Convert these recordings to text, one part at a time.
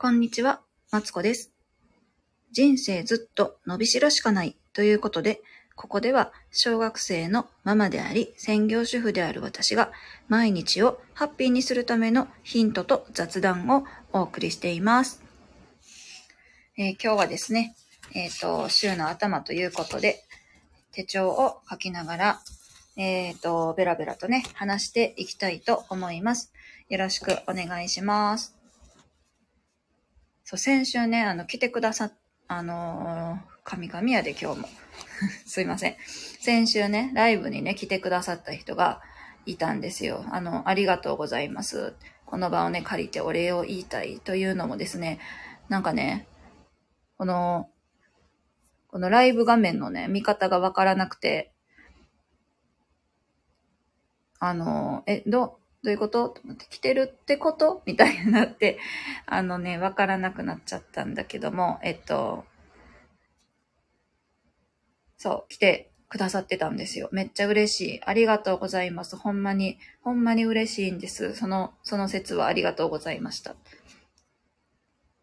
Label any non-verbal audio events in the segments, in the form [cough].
こんにちは、マツコです。人生ずっと伸びしろしかないということで、ここでは小学生のママであり、専業主婦である私が毎日をハッピーにするためのヒントと雑談をお送りしています。えー今日はですね、えっ、と、週の頭ということで、手帳を書きながら、えっ、と、ベラベラとね、話していきたいと思います。よろしくお願いします。そう、先週ね、あの、来てくださ、あのー、神々やで今日も。[laughs] すいません。先週ね、ライブにね、来てくださった人がいたんですよ。あの、ありがとうございます。この場をね、借りてお礼を言いたいというのもですね、なんかね、この、このライブ画面のね、見方がわからなくて、あの、え、ど、どういうこと？と思って、来てるってこと？みたいになって、[laughs] あのね、わからなくなっちゃったんだけども、えっと、そう、来てくださってたんですよ。めっちゃ嬉しい。ありがとうございます。ほんまに、ほんまに嬉しいんです。その、その説はありがとうございました。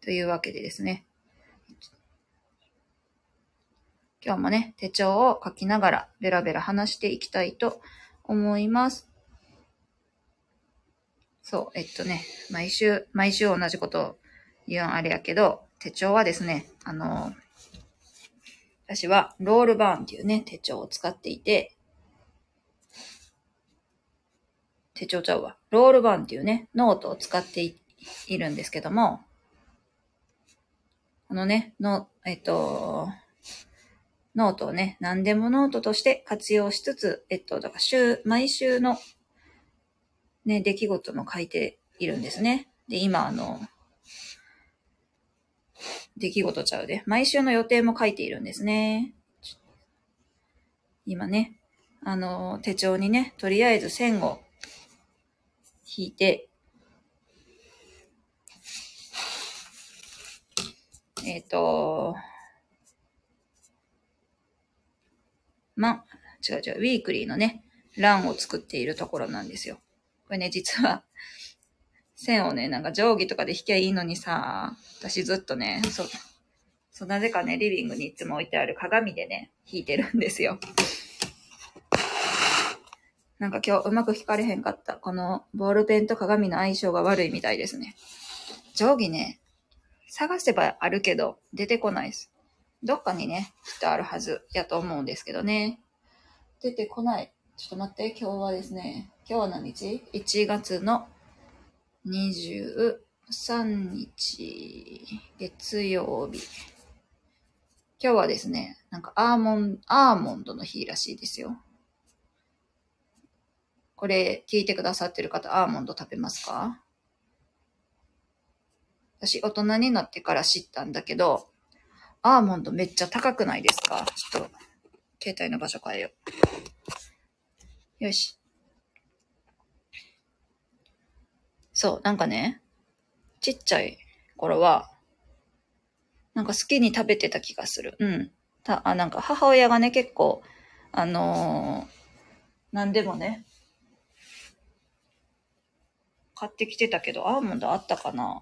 というわけでですね。今日もね、手帳を書きながらベラベラ話していきたいと思います。そう、えっとね、毎週、毎週同じことを言うんあれやけど、手帳はですね、あの、私は Rollbahn っていうね、手帳を使っていて、手帳ちゃうわ。 Rollbahn っていうね、ノートを使っていいるんですけども、このね、の、えっと、ノートをね、何でもノートとして活用しつつ、えっと、だから週、毎週のね、出来事も書いているんですね。で、今、あの、出来事ちゃうで。毎週の予定も書いているんですね。今ね、あの、手帳にね、とりあえず線を引いて、えっ、と、ま、違う違う、ウィークリーのね、欄を作っているところなんですよ。これね、実は、線をね、なんか定規とかで引きゃいいのにさ、私ずっとね、そう、そう、なぜかね、リビングにいつも置いてある鏡でね、引いてるんですよ。なんか今日うまく引かれへんかった。このボールペンと鏡の相性が悪いみたいですね。定規ね、探せばあるけど、出てこないです。どっかにね、きっとあるはずやと思うんですけどね。出てこない。ちょっと待って、今日はですね、今日は何日 ?1 月の23日、月曜日。今日はですね、なんかアーモン、アーモンドの日らしいですよ。これ聞いてくださってる方、アーモンド食べますか？私、大人になってから知ったんだけど、アーモンドめっちゃ高くないですか？ちょっと、携帯の場所変えよう。よし。そう、なんかね、ちっちゃい頃は、なんか好きに食べてた気がする。うん。た、あ、なんか母親がね、結構、あのー、なんでもね、買ってきてたけど、アーモンドあったかな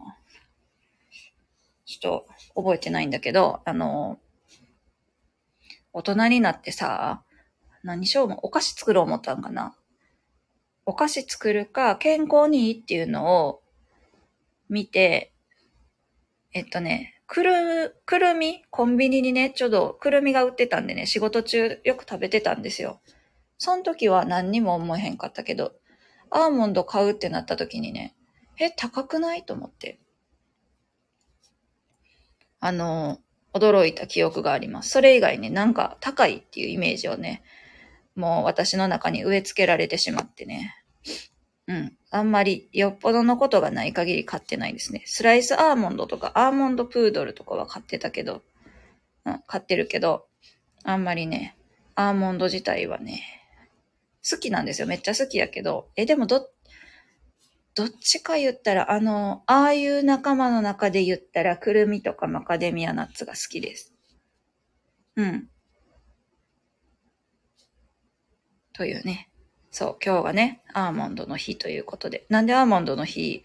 ちょっと覚えてないんだけど、あのー、大人になってさ、何しようも、お菓子作ろう思ったんかなお菓子作るか、健康にいいっていうのを見て、えっとね、くる、くるみ？コンビニにね、ちょうどくるみが売ってたんでね、仕事中よく食べてたんですよ。その時は何にも思えへんかったけど、アーモンド買うってなった時にね、え、高くない？と思って。あの、驚いた記憶があります。それ以外ね、なんか高いっていうイメージをね、もう私の中に植え付けられてしまってね。うん。あんまりよっぽどのことがない限り買ってないですね。スライスアーモンドとかアーモンドプードルとかは買ってたけど、うん、買ってるけど、あんまりね、アーモンド自体はね、好きなんですよ。めっちゃ好きやけど、え、でもど、どっちか言ったら、あの、ああいう仲間の中で言ったら、くるみとかマカデミアナッツが好きです。うん。というね。そう、今日がね、アーモンドの日ということで。なんでアーモンドの日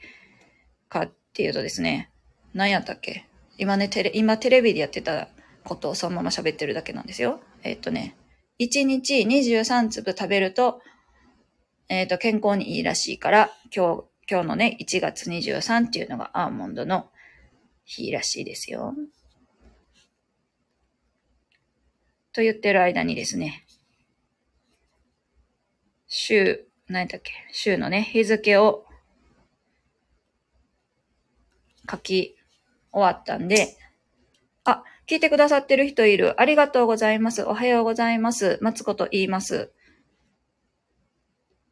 かっていうとですね、何やったっけ？今ね、テレ、今テレビでやってたことをそのまま喋ってるだけなんですよ。えっとね、1日23粒食べると、えっ、と、健康にいいらしいから、今日、今日のね、1月23っていうのがアーモンドの日らしいですよ。と言ってる間にですね、週、何だっけ、週のね、日付を書き終わったんで、あ、聞いてくださってる人いる。ありがとうございます。おはようございます。松子と言います。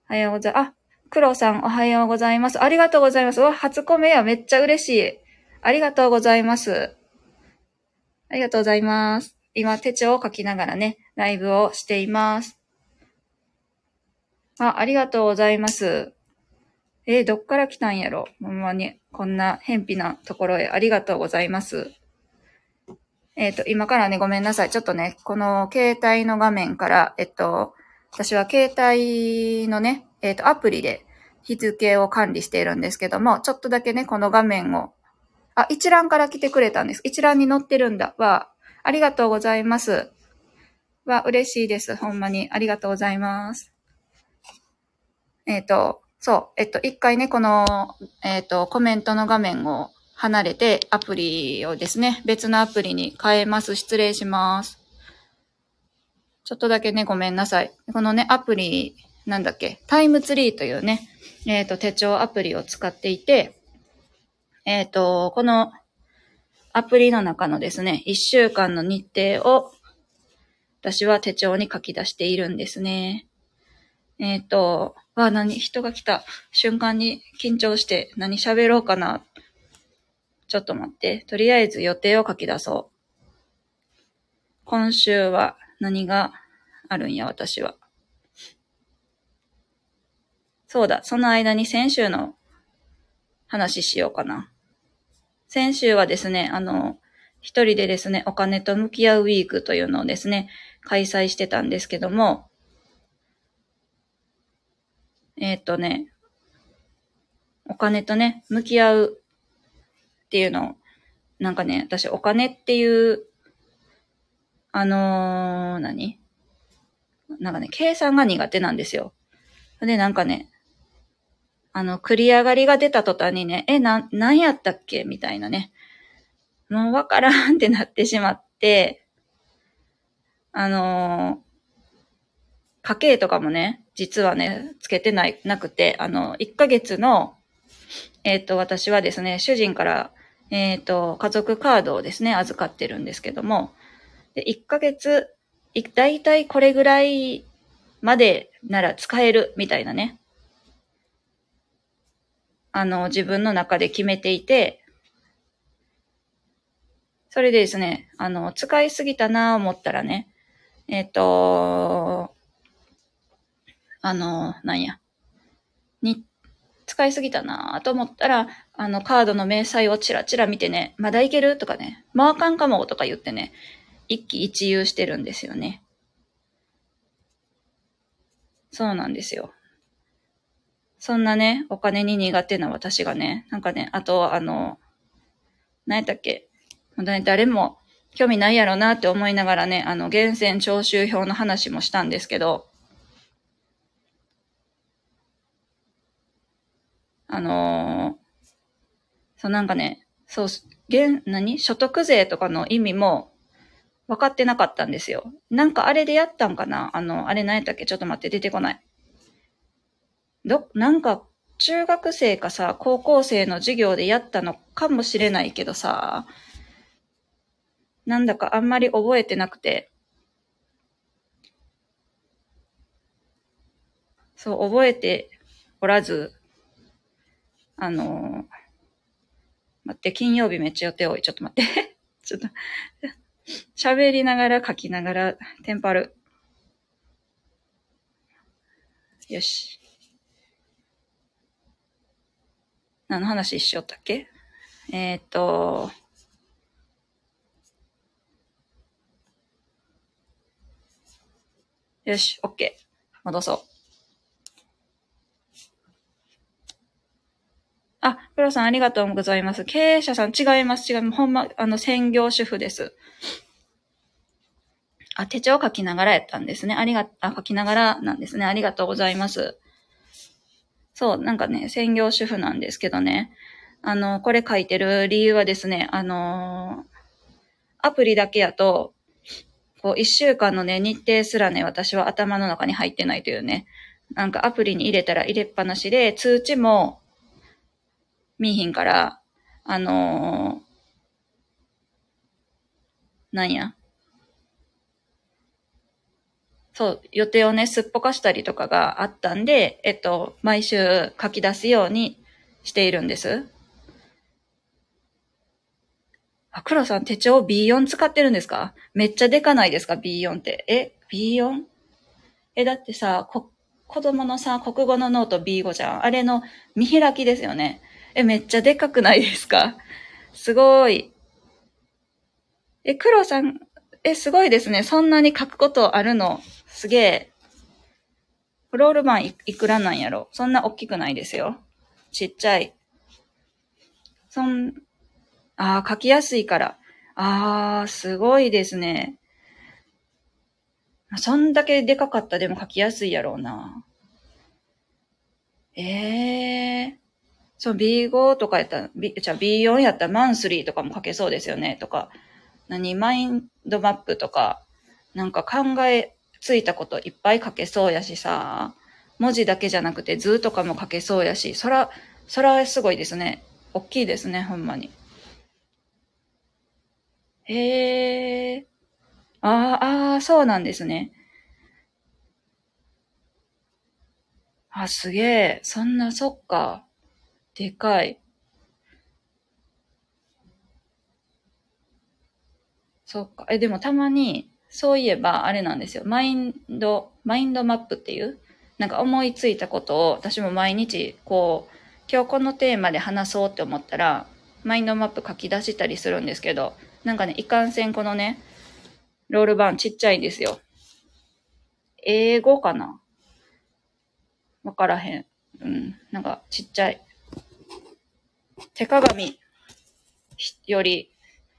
おはようございます。あ、黒さんおはようございます。ありがとうございます。わ、初コメやめっちゃ嬉しい。ありがとうございます。ありがとうございます。今手帳を書きながらね、ライブをしています。あ、ありがとうございます。えー、どっから来たんやろほんまに、こんな偏僻なところへありがとうございます。えっ、ー、と、今からね、ごめんなさい。ちょっとね、この携帯の画面から、えっと、私は携帯のね、えっ、と、アプリで日付を管理しているんですけども、ちょっとだけね、この画面を、あ、一覧から来てくれたんです。一覧に載ってるんだ。わ、ありがとうございます。わ、嬉しいです。ほんまに。ありがとうございます。えっ、ー、と、そう、えっと、一回ね、この、えっ、と、コメントの画面を離れて、アプリをですね、別のアプリに変えます。失礼します。ちょっとだけね、ごめんなさい。このね、アプリ、なんだっけ、タイムツリーというね、えっ、ー、と、手帳アプリを使っていて、えっ、ー、と、このアプリの中のですね、一週間の日程を、私は手帳に書き出しているんですね。えっ、ー、と、わ、何、人が来た瞬間に緊張して何喋ろうかなちょっと待って。とりあえず予定を書き出そう。今週は何があるんや、私は。そうだ、その間に先週の話しようかな。先週はですね、あの、一人でですね、お金と向き合うウィークというのをですね、開催してたんですけども、えー、とね、お金とね、向き合うっていうのを、なんかね、私お金っていう、あのー、何？なんかね、計算が苦手なんですよ。で、なんかね、あの、繰り上がりが出た途端にね、え、な、何やったっけ？みたいなね。もうわからんってなってしまって、あのー、家計とかもね、実はね、つけてない、なくて、あの、1ヶ月の、えっ、ー、と、私はですね、主人からえっ、ー、と、家族カードをですね、預かってるんですけども、で1ヶ月、だいたいこれぐらいまでなら使えるみたいなね。あの、自分の中で決めていて、それでですね、あの、使いすぎたなぁ思ったらね、えっ、ー、と、あの、なんや、に、使いすぎたな。ぁと思ったら、あの、カードの明細をチラチラ見てね、まだいける？とかね、マーカンかもとか言ってね、一喜一憂してるんですよね。そうなんですよ。そんなね、お金に苦手な私がね、なんかね、あと、あの、何やったっけ、誰も興味ないやろなって思いながらね、あの、源泉徴収票の話もしたんですけど、あのーそうなんかね、そう、現、何？所得税とかの意味も分かってなかったんですよ。なんかあれでやったんかな？あの、あれ何やったっけ？ちょっと待って、出てこない。ど、なんか、中学生かさ、高校生の授業でやったのかもしれないけどさ、なんだかあんまり覚えてなくて、そう、覚えておらず、あのー待って、金曜日めっちゃ予定多い。ちょっと待って。[laughs] ちょっと、喋りながら書きながらテンパる。よし。何の話しよったっけ？えー、っと、よし、オッケー。戻そう。あ、プロさんありがとうございます。経営者さん違います。違います。ほんま、あの、専業主婦です。あ、手帳書きながらやったんですね。ありが、あ、書きながらなんですね。ありがとうございます。そう、なんかね、専業主婦なんですけどね。あの、これ書いてる理由はですね、あのー、アプリだけやと、こう、一週間のね、日程すらね、私は頭の中に入ってないというね。なんかアプリに入れたら入れっぱなしで、通知も見ひんから、あのー、なんや。そう、予定をね、すっぽかしたりとかがあったんで、えっと、毎週書き出すようにしているんです。あ、黒さん手帳 B4 使ってるんですか？めっちゃでかないですか ?B4 って。え ?B4? え、だってさ、こ、子供のさ、国語のノート B5 じゃん。あれの見開きですよね。え、めっちゃでかくないですか？すごい。え、黒さん、え、すごいですね。そんなに書くことあるの？すげえ。 Rollbahn いいくらなんやろ？そんな大きくないですよ。ちっちゃい。そん、ああ、書きやすいから。ああ、すごいですね。そんだけでかかったでも書きやすいやろうな。ええー、そう、B5 とかやったら、B、じゃ B4 やったらマンスリーとかも書けそうですよね、とか。何、マインドマップとか、なんか考えついたこといっぱい書けそうやしさ、文字だけじゃなくて図とかも書けそうやし、そら、そらすごいですね。大きいですね、ほんまに。へえ。ああ、ああ、そうなんですね。あ、すげえ。そんな、そっか。でかい。そっか。え、でもたまに、そういえば、あれなんですよ。マインド、マインドマップっていう、なんか思いついたことを、私も毎日、こう、今日このテーマで話そうって思ったら、マインドマップ書き出したりするんですけど、なんかね、いかんせんこのね、ロールバーンちっちゃいんですよ。英語かな？わからへん。うん。なんかちっちゃい。手鏡より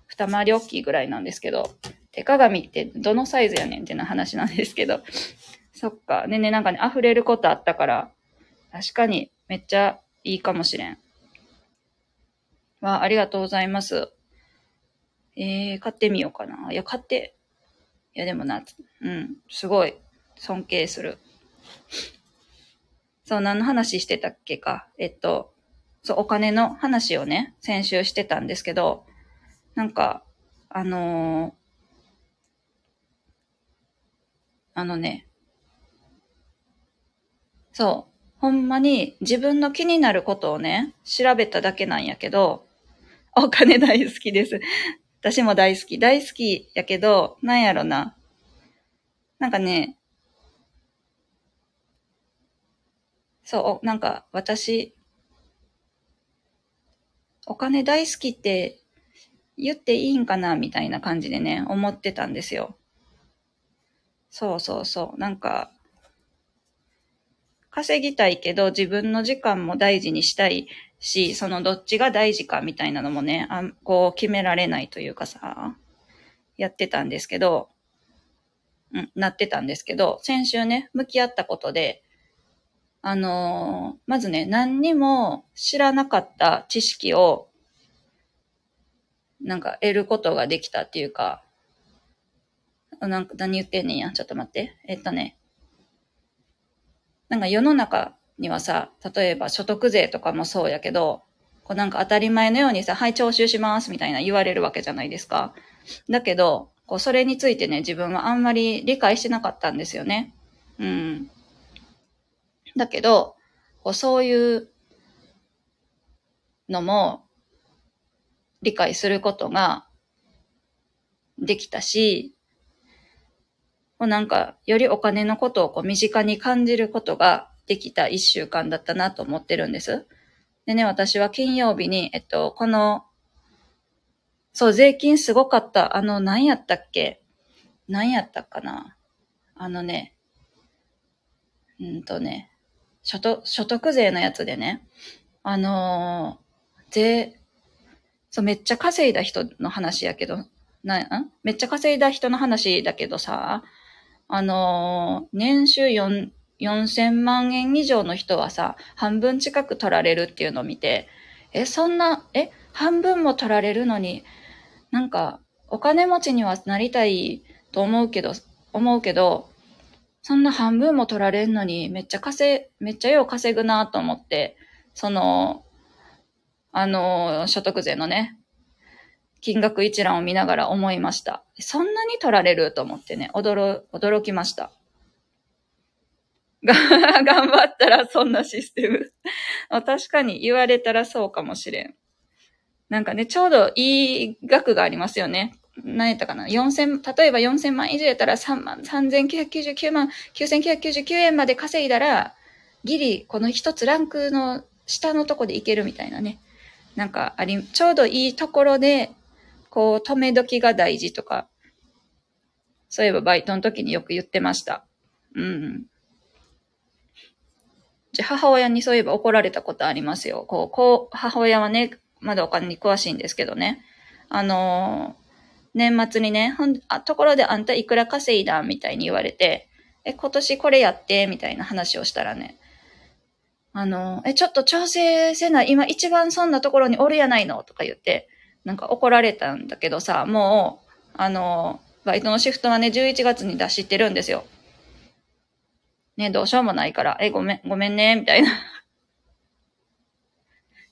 二回り大きいぐらいなんですけど、手鏡ってどのサイズやねんってな話なんですけど。[laughs] そっか。ねね、なんかね、溢れることあったから、確かにめっちゃいいかもしれん。わ、ありがとうございます。えー、買ってみようかな。いや、買って、いや、でもな、うん、すごい、尊敬する。そう、何の話してたっけか。えっと、そう、お金の話をね、先週してたんですけど、なんか、あのー、あのね、そう、ほんまに自分の気になることをね、調べただけなんやけど、お金大好きです。私も大好き。大好きやけど、なんやろな。なんかね、そう、なんか私、お金大好きって言っていいんかなみたいな感じでね、思ってたんですよ。そうそうそう。なんか、稼ぎたいけど自分の時間も大事にしたいし、そのどっちが大事かみたいなのもね、あこう決められないというかさ、やってたんですけど、うん、なってたんですけど、先週ね、向き合ったことで、あの、まずね、何にも知らなかった知識を、なんか得ることができたっていうか、なんか何言ってんねんや？ちょっと待って。えっとね。なんか世の中にはさ、例えば所得税とかもそうやけど、こうなんか当たり前のようにさ、はい、徴収しますみたいな言われるわけじゃないですか。だけど、こうそれについてね、自分はあんまり理解してなかったんですよね。うん。だけど、こうそういうのも理解することができたし、こうなんか、よりお金のことをこう身近に感じることができた一週間だったなと思ってるんです。でね、私は金曜日に、えっと、この、そう、税金すごかった。あの、何やったっけ？何やったかな？あのね、うんとね、所得、所得税のやつでね、あのー、税、そう、めっちゃ稼いだ人の話やけど、な、ん？めっちゃ稼いだ人の話だけどさ、あのー、年収4、4000万円以上の人はさ、半分近く取られるっていうのを見て、え、そんな、え、半分も取られるのに、なんか、お金持ちにはなりたいと思うけど、思うけど、そんな半分も取られんのに、めっちゃ稼、めっちゃよう稼ぐなと思って、その、あの、所得税のね、金額一覧を見ながら思いました。そんなに取られると思ってね、驚、驚きました。が、[laughs] 頑張ったらそんなシステム [laughs] 確かに言われたらそうかもしれん。なんかね、ちょうどいい額がありますよね。何やったかな ?4000、例えば4000万以上やったら3万、3999万、9999円まで稼いだら、ギリ、この一つランクの下のとこでいけるみたいなね。なんかあり、ちょうどいいところで、こう、止め時が大事とか、そういえばバイトの時によく言ってました。うん。じゃ、母親にそういえば怒られたことありますよ。こう、こう、母親はね、まだお金に詳しいんですけどね。あのー、年末にね、ほん、あ、ところであんたいくら稼いだみたいに言われて、え、今年これやって、みたいな話をしたらね、あの、え、ちょっと調整せない、今一番そんなところにおるやないのとか言って、なんか怒られたんだけどさ、もう、あの、バイトのシフトはね、11月に出してるんですよ。ね、どうしようもないから、え、ごめん、ごめんね、みたいな [laughs]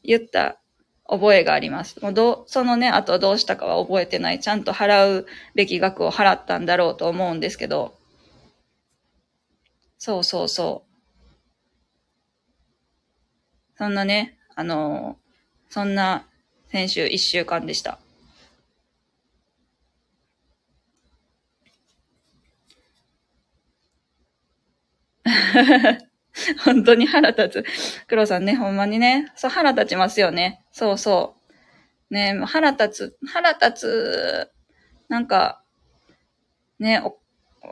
言った覚えがあります。もうどう、そのね、あとどうしたかは覚えてない。ちゃんと払うべき額を払ったんだろうと思うんですけど。そうそうそう。そんなね、あのそんな先週一週間でした。[laughs] [laughs] 本当に腹立つ。黒さんね、ほんまにね。そう、腹立ちますよね。そうそう。ね、腹立つ、腹立つ、なんか、ね、お、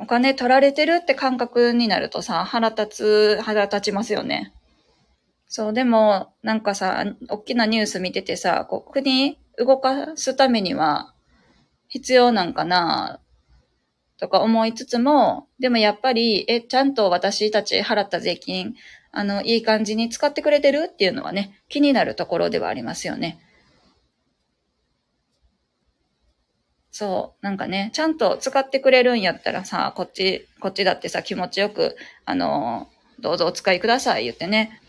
お金取られてるって感覚になるとさ、腹立つ、腹立ちますよね。そう、でも、なんかさ、大きなニュース見ててさ、こう、国動かすためには必要なんかなとか思いつつも、でもやっぱり、え、ちゃんと私たち払った税金、あの、いい感じに使ってくれてるっていうのはね、気になるところではありますよね。そう。なんかね、ちゃんと使ってくれるんやったらさ、こっち、こっちだってさ、気持ちよく、あの、どうぞお使いください言ってね、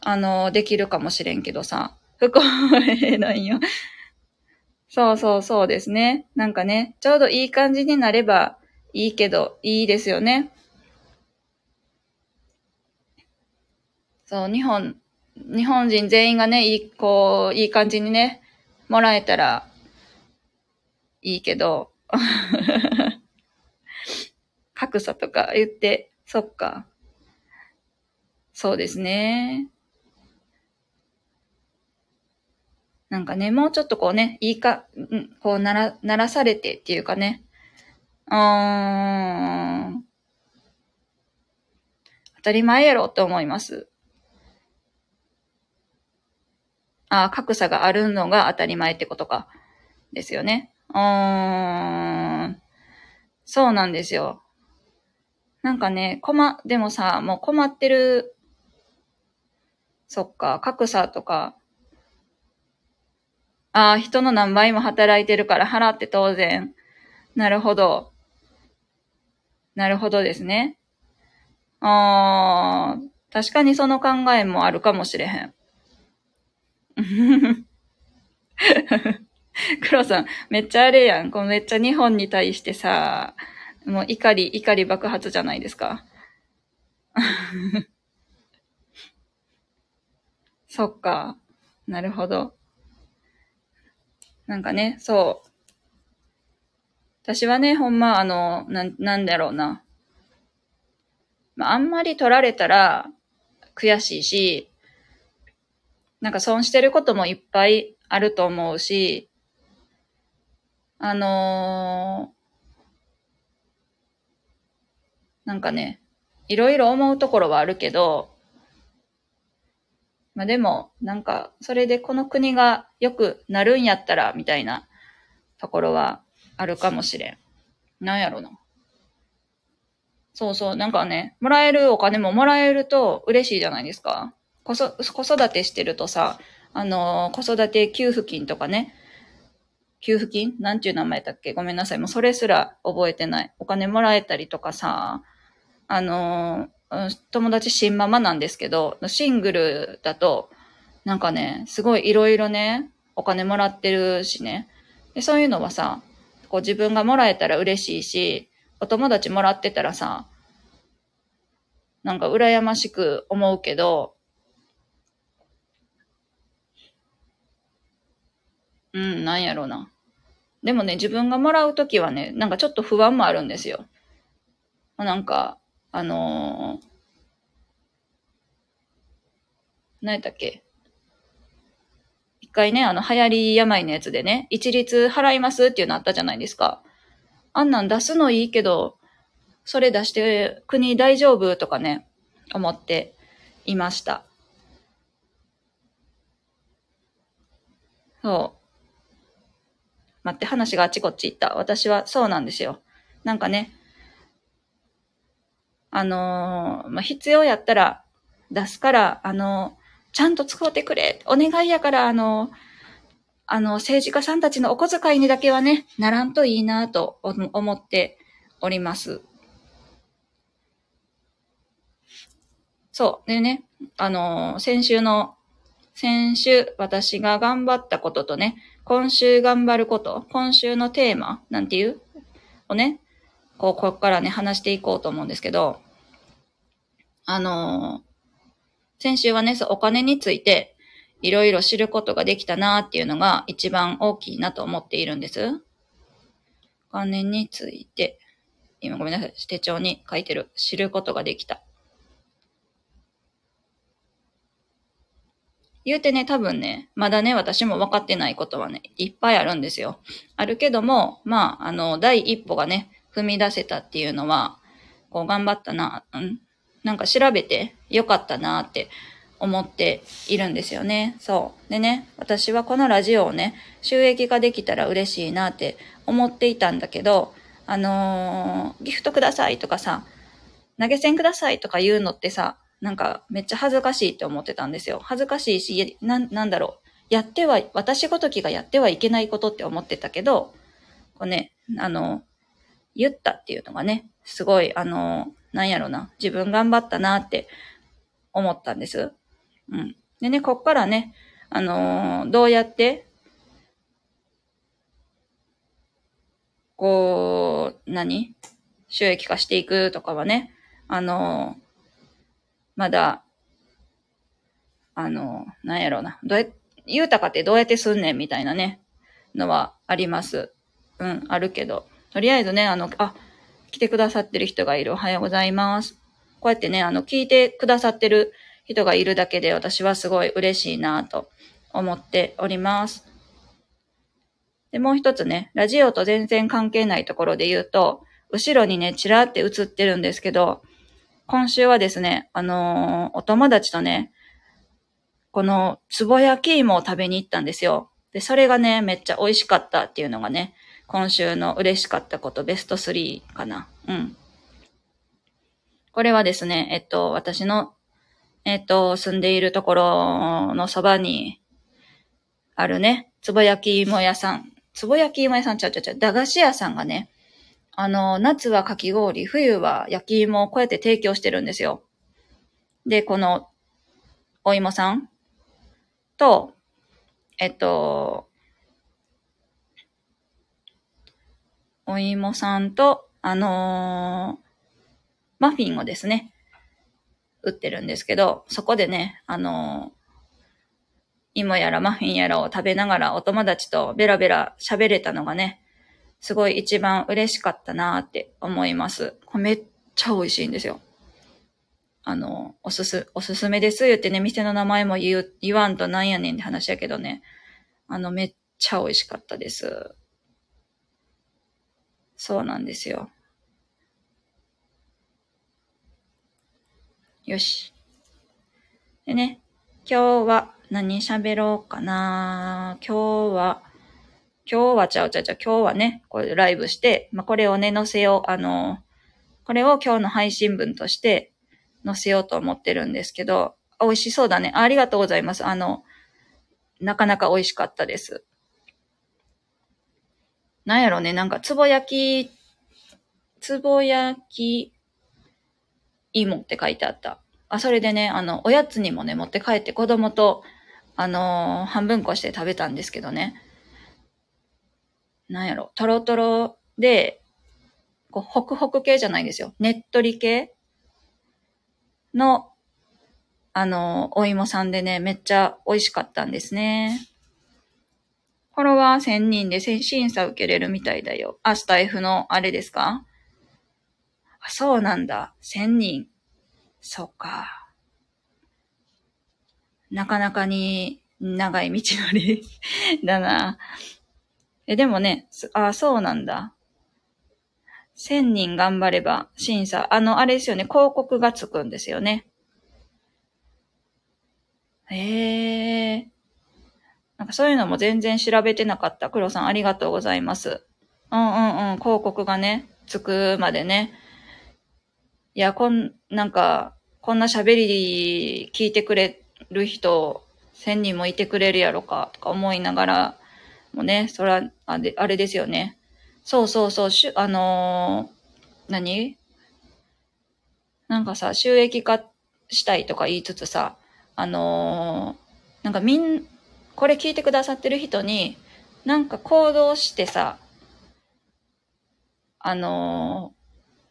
あの、できるかもしれんけどさ、不公平なんよ。そうそうそうですね。なんかね、ちょうどいい感じになれば、いいけど、いいですよね。そう、日本、日本人全員がね、いい、こう、いい感じにね、もらえたら、いいけど、[laughs] 格差とか言って、そっか。そうですね。なんかね、もうちょっとこうね、いいか、こうなら、ならされてっていうかね、あー当たり前やろって思います。あ格差があるのが当たり前ってことか。ですよね。うーん。そうなんですよ。なんかね、困、でもさ、もう困ってる、そっか、格差とか、ああ、人の何倍も働いてるから払って当然。なるほど。なるほどですね。ああ、確かにその考えもあるかもしれへん。[laughs] 黒さん、めっちゃあれやん。こうめっちゃ日本に対してさ、もう怒り、怒り爆発じゃないですか。[laughs] そっか。なるほど。なんかね、そう。私はね、ほんま、あの、なん、なんだろうな。まあ、あんまり取られたら悔しいし、なんか損してることもいっぱいあると思うし、あのー、なんかね、いろいろ思うところはあるけど、まあでも、なんか、それでこの国が良くなるんやったら、みたいなところはあるかもしれん。なんやろな。そうそう、なんかね、もらえるお金ももらえると嬉しいじゃないですか。子育てしてるとさ、あのー、子育て給付金とかね、給付金？なんていう名前だっけ？ごめんなさい。もうそれすら覚えてない。お金もらえたりとかさ、あのー、友達新ママなんですけど、シングルだと、なんかね、すごいいろいろね、お金もらってるしね。でそういうのはさ、こう自分がもらえたら嬉しいし、お友達もらってたらさ、なんか羨ましく思うけど、うん、なんやろうな。でもね、自分がもらうときはね、なんかちょっと不安もあるんですよ。なんか、あのー、何やったっけ？回ね、あの、流行り病のやつでね、一律払いますっていうのあったじゃないですか。あんなん出すのいいけど、それ出して国大丈夫とかね、思っていました。そう。待って、話があっちこっち行った。私はそうなんですよ。なんかね、あのー、まあ、必要やったら出すから、あのー、ちゃんと使ってくれ。お願いやから、あの、あの、政治家さんたちのお小遣いにだけはね、ならんといいなと思っております。そう。でね、あの先週の、先週私が頑張ったこととね、今週頑張ること、今週のテーマ、なんていうをね、こう、ここからね、話していこうと思うんですけど、あの、先週はね、お金について、いろいろ知ることができたなっていうのが一番大きいなと思っているんです。お金について、今ごめんなさい、手帳に書いてる、知ることができた。言うてね、多分ね、まだね、私も分かってないことはね、いっぱいあるんですよ。あるけども、まあ、あの、第一歩がね、踏み出せたっていうのは、こう、頑張ったな、うん、なんか調べてよかったなって思っているんですよね。そう。でね、私はこのラジオをね、収益化できたら嬉しいなって思っていたんだけど、あのー、ギフトくださいとかさ、投げ銭くださいとか言うのってさ、なんかめっちゃ恥ずかしいって思ってたんですよ。恥ずかしいし、な、なんだろう。やっては、私ごときがやってはいけないことって思ってたけど、こうね、あの、言ったっていうのがね、すごい、あの、なんやろな、自分頑張ったなって思ったんです。うん。でね、こっからね、あのどうやって、こう、何？収益化していくとかはね、あのまだ、あの、なんやろうな。どうや、言うたかってどうやってすんねんみたいなね、のはあります。うん、あるけど。とりあえずね、あの、あ、来てくださってる人がいる。おはようございます。こうやってね、あの、聞いてくださってる人がいるだけで私はすごい嬉しいなと思っております。で、もう一つね、ラジオと全然関係ないところで言うと、後ろにね、ちらって映ってるんですけど、今週はですね、あのー、お友達とね、この、つぼ焼き芋を食べに行ったんですよ。で、それがね、めっちゃ美味しかったっていうのがね、今週の嬉しかったことベスト3かな。うん。これはですね、えっと、私の、えっと、住んでいるところのそばにあるね、つぼ焼き芋屋さん。つぼ焼き芋屋さんちゃうちゃうちゃう、駄菓子屋さんがね、あの、夏はかき氷、冬は焼き芋をこうやって提供してるんですよ。で、この、お芋さんと、えっと、お芋さんと、あの、マフィンをですね、売ってるんですけど、そこでね、あのー、芋やらマフィンやらを食べながらお友達とベラベラ喋れたのがね、すごい一番嬉しかったなって思います。これめっちゃ美味しいんですよ。あの、おすす、おすすめです言ってね、店の名前も言う、言わんとなんやねんって話やけどね。あの、めっちゃ美味しかったです。そうなんですよ。よし。でね、今日は何喋ろうかな今日は、今日はちゃうちゃうちゃう、今日はね、これライブして、まあ、これをね、載せよう、あの、これを今日の配信分として載せようと思ってるんですけど、美味しそうだね。ありがとうございます。あの、なかなか美味しかったです。なんやろね、なんか、つぼ焼き、つぼ焼き芋って書いてあった。あ、それでね、あの、おやつにもね、持って帰って子供と、あのー、半分こして食べたんですけどね。なんやろ、とろとろで、こう、ホクホク系じゃないですよ。ねっとり系の、あのー、お芋さんでね、めっちゃ美味しかったんですね。フォロワー1000人で審査受けれるみたいだよ。あ、スタイフのあれですか？あ、そうなんだ。1000人。そうか。なかなかに長い道のり [laughs] だな。え、でもね、あ、そうなんだ。千人頑張れば審査、あの、あれですよね、広告がつくんですよね。へえ。なんかそういうのも全然調べてなかった。黒さんありがとうございます。うんうんうん、広告がね、つくまでね。いや、こん、なんか、こんな喋り聞いてくれる人、千人もいてくれるやろか、とか思いながら、もね、それは、あれあれですよね。そうそうそう、しゅ、あのー、何？なんかさ、収益化したいとか言いつつさ、あのー、なんかみん、これ聞いてくださってる人に、なんか行動してさ、あのー、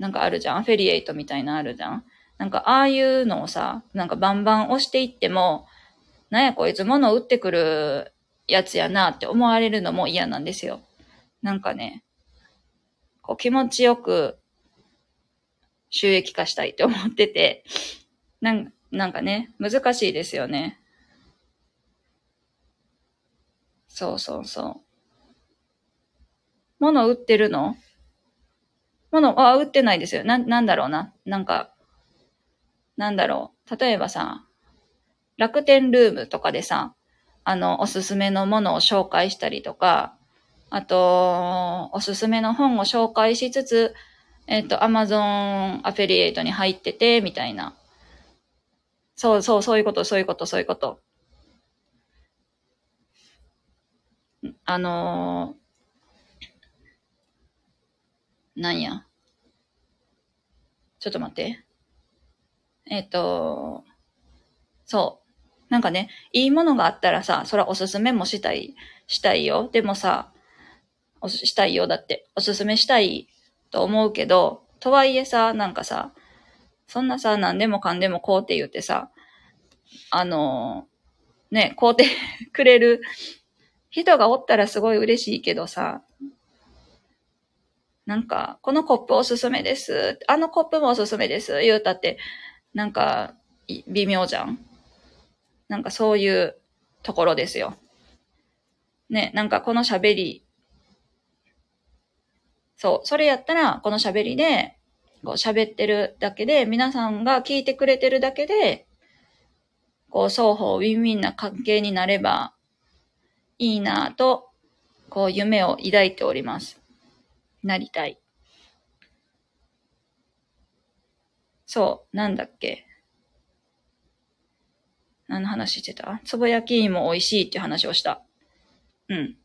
なんかあるじゃん。アフェリエイトみたいなあるじゃん。なんかああいうのをさ、なんかバンバン押していっても、なんやこいつ物を売ってくるやつやなって思われるのも嫌なんですよ。なんかね、こう気持ちよく収益化したいって思ってて、なんなんかね、難しいですよね。そうそうそう。物売ってるの？物、あ、売ってないですよ。な、なんだろうな。なんか、なんだろう。例えばさ、楽天ルームとかでさ、あの、おすすめのものを紹介したりとか、あと、おすすめの本を紹介しつつ、えっ、ー、と、アマゾンアフェリエイトに入ってて、みたいな。そうそう、そういうこと、そういうこと、そういうこと。あのー、なんや。ちょっと待って。えっ、と、そう。なんかね、いいものがあったらさ、そらおすすめもしたい、したいよ。でもさ、おすしたいよ。だって、おすすめしたいと思うけど、とはいえさ、なんかさ、そんなさ、何でもかんでもこうって言ってさ、あの、ね、こうてくれる人がおったらすごい嬉しいけどさ、なんか、このコップおすすめです。あのコップもおすすめです。言うたって、なんか、微妙じゃん。なんかそういうところですよ。ね、なんかこの喋り、そう、それやったら、この喋りで、こう喋ってるだけで、皆さんが聞いてくれてるだけで、こう双方ウィンウィンな関係になればいいなぁと、こう夢を抱いております。なりたい。そう、なんだっけ？何の話してた？つぼ焼き芋美味しいっていう話をした。うん。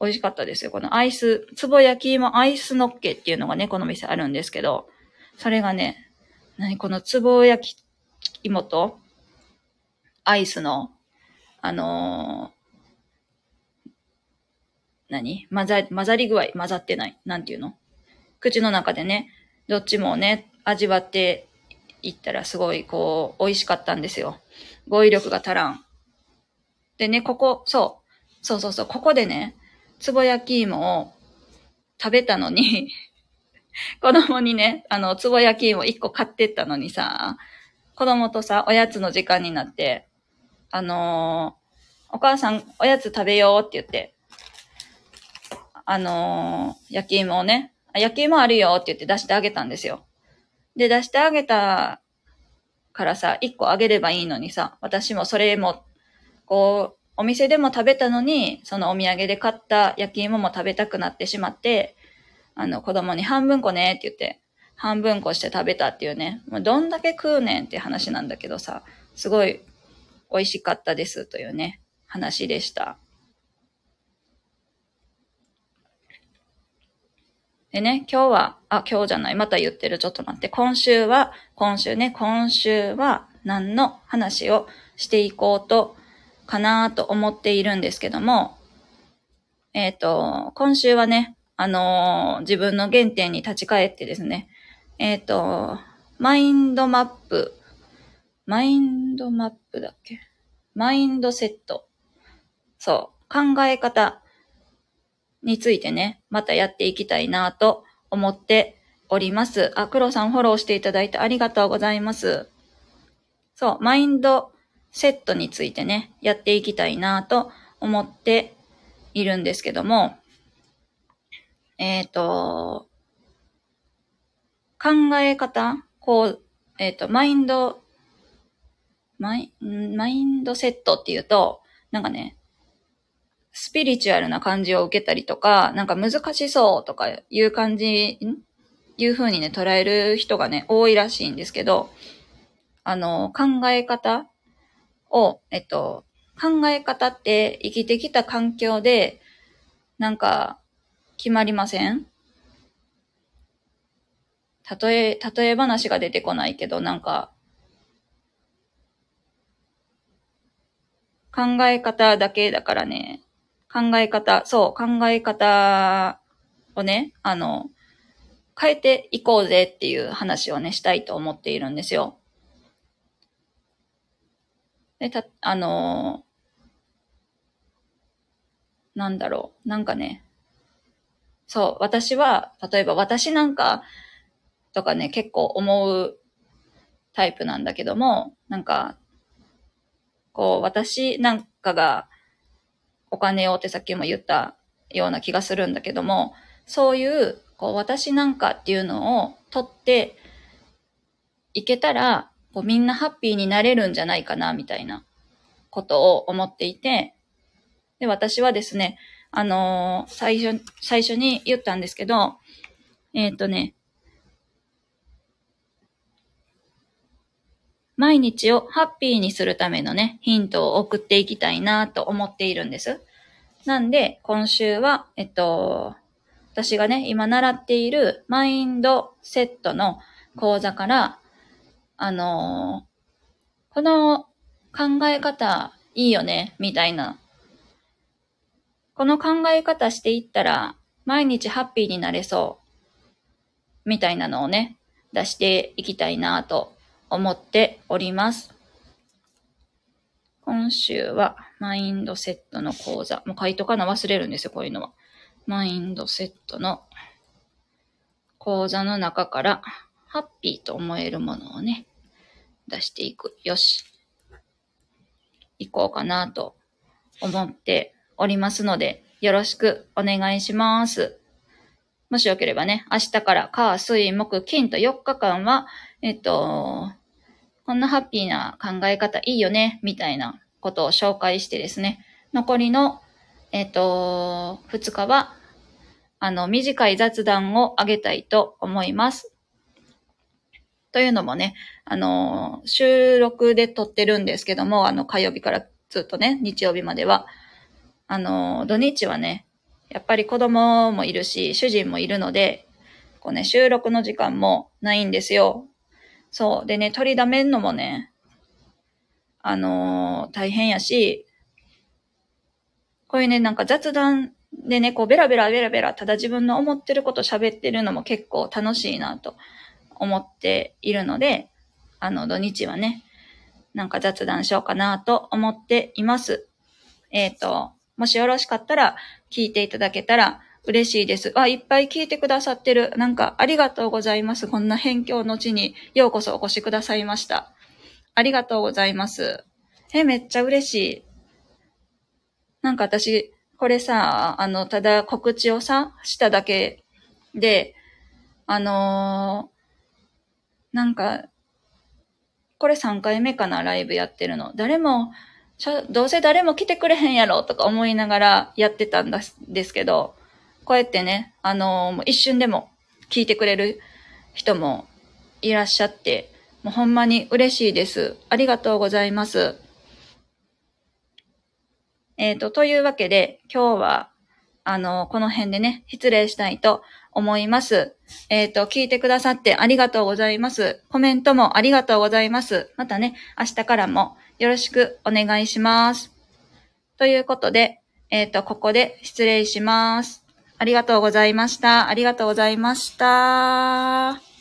美味しかったですよ。このアイス、つぼ焼き芋アイスのっけっていうのがね、この店あるんですけど、それがね、何？このつぼ焼き芋とアイスの、あのー、何？混ざ、混ざり具合、混ざってない？なんていうの？口の中でね、どっちもね、味わっていったらすごい、こう、美味しかったんですよ。語彙力が足らん。でね、ここ、そう、そうそうそう、ここでね、つぼ焼き芋を食べたのに [laughs] 子供にね、あの、つぼ焼き芋1個買ってったのにさ、子供とさ、おやつの時間になって、あのー、お母さん、おやつ食べようって言って、あのー、焼き芋をね、焼き芋あるよって言って出してあげたんですよ。で、出してあげたからさ、1個あげればいいのにさ、私もそれも、こう、お店でも食べたのに、そのお土産で買った焼き芋も食べたくなってしまって、あの子供に半分こねって言って、半分こして食べたっていうね、もうどんだけ食うねんって話なんだけどさ、すごい美味しかったですというね、話でした。でね、今日は、あ、今日じゃない、また言ってる、ちょっと待って。今週は、今週ね、今週は何の話をしていこうと、かなと思っているんですけども、えっ、ー、と、今週はね、あのー、自分の原点に立ち返ってですね、えっ、ー、と、マインドマップ、マインドマップだっけ？マインドセット。そう、考え方についてね、またやっていきたいなと思っております。あ、黒さんフォローしていただいてありがとうございます。そう、マインドセットについてね、やっていきたいなと思っているんですけども、えっ、ー、と、考え方こう、えっ、ー、と、マインド、マイ、マインドセットっていうと、なんかね、スピリチュアルな感じを受けたりとか、なんか難しそうとかいう感じ、んいう風にね、捉える人がね、多いらしいんですけど、あの、考え方を、えっと、考え方って生きてきた環境で、なんか、決まりません？例え、例え話が出てこないけど、なんか、考え方だけだからね、考え方、そう、考え方をね、あの、変えていこうぜっていう話をね、したいと思っているんですよ。で、た、あのなんだろう、なんかね、そう、私は、例えば私なんかとかね、結構思うタイプなんだけども、なんか、こう、私なんかがお金をってさっきも言ったような気がするんだけども、そういう、こう、私なんかっていうのを取っていけたら、こうみんなハッピーになれるんじゃないかな、みたいなことを思っていて、で、私はですね、あのー、最初、最初に言ったんですけど、えっ、ー、とね、毎日をハッピーにするためのね、ヒントを送っていきたいなと思っているんです。なんで、今週は、えっと、私がね、今習っているマインドセットの講座から、あのー、この考え方いいよね、みたいな。この考え方していったら、毎日ハッピーになれそう、みたいなのをね、出していきたいなと思っております。今週はマインドセットの講座。もう書いとかな？忘れるんですよ、こういうのは。マインドセットの講座の中からハッピーと思えるものをね、出していく。よし。行こうかなと思っておりますので、よろしくお願いします。もしよければね、明日から火、水、木、金と4日間は、えっと、こんなハッピーな考え方いいよね、みたいなことを紹介してですね、残りの、えっ、と、2日は、あの、短い雑談をあげたいと思います。というのもね、あの、収録で撮ってるんですけども、あの、火曜日からずっとね、日曜日までは、あの、土日はね、やっぱり子供もいるし、主人もいるので、こうね、収録の時間もないんですよ。そう。でね、取りだめんのもね、あのー、大変やし、こういうね、なんか雑談でね、こうベラベラベラベラ、ただ自分の思ってること喋ってるのも結構楽しいなと思っているので、あの、土日はね、なんか雑談しようかなと思っています。えっ、ー、と、もしよろしかったら聞いていただけたら嬉しいです。あ、いっぱい聞いてくださってる。なんか、ありがとうございます。こんな辺境の地にようこそお越しくださいました。ありがとうございます。え、めっちゃ嬉しい。なんか私、これさ、あの、ただ告知をさ、しただけで、あのー、なんか、これ3回目かな、ライブやってるの。誰も、どうせ誰も来てくれへんやろとか思いながらやってたんですけど、こうやってね、あのー、一瞬でも聞いてくれる人もいらっしゃって、もうほんまに嬉しいです。ありがとうございます。えっ、ー、と、というわけで、今日は、あの、この辺でね、失礼したいと思います。えっ、と、聞いてくださってありがとうございます。コメントもありがとうございます。またね、明日からもよろしくお願いします。ということで、えっ、と、ここで失礼します。ありがとうございました。ありがとうございました。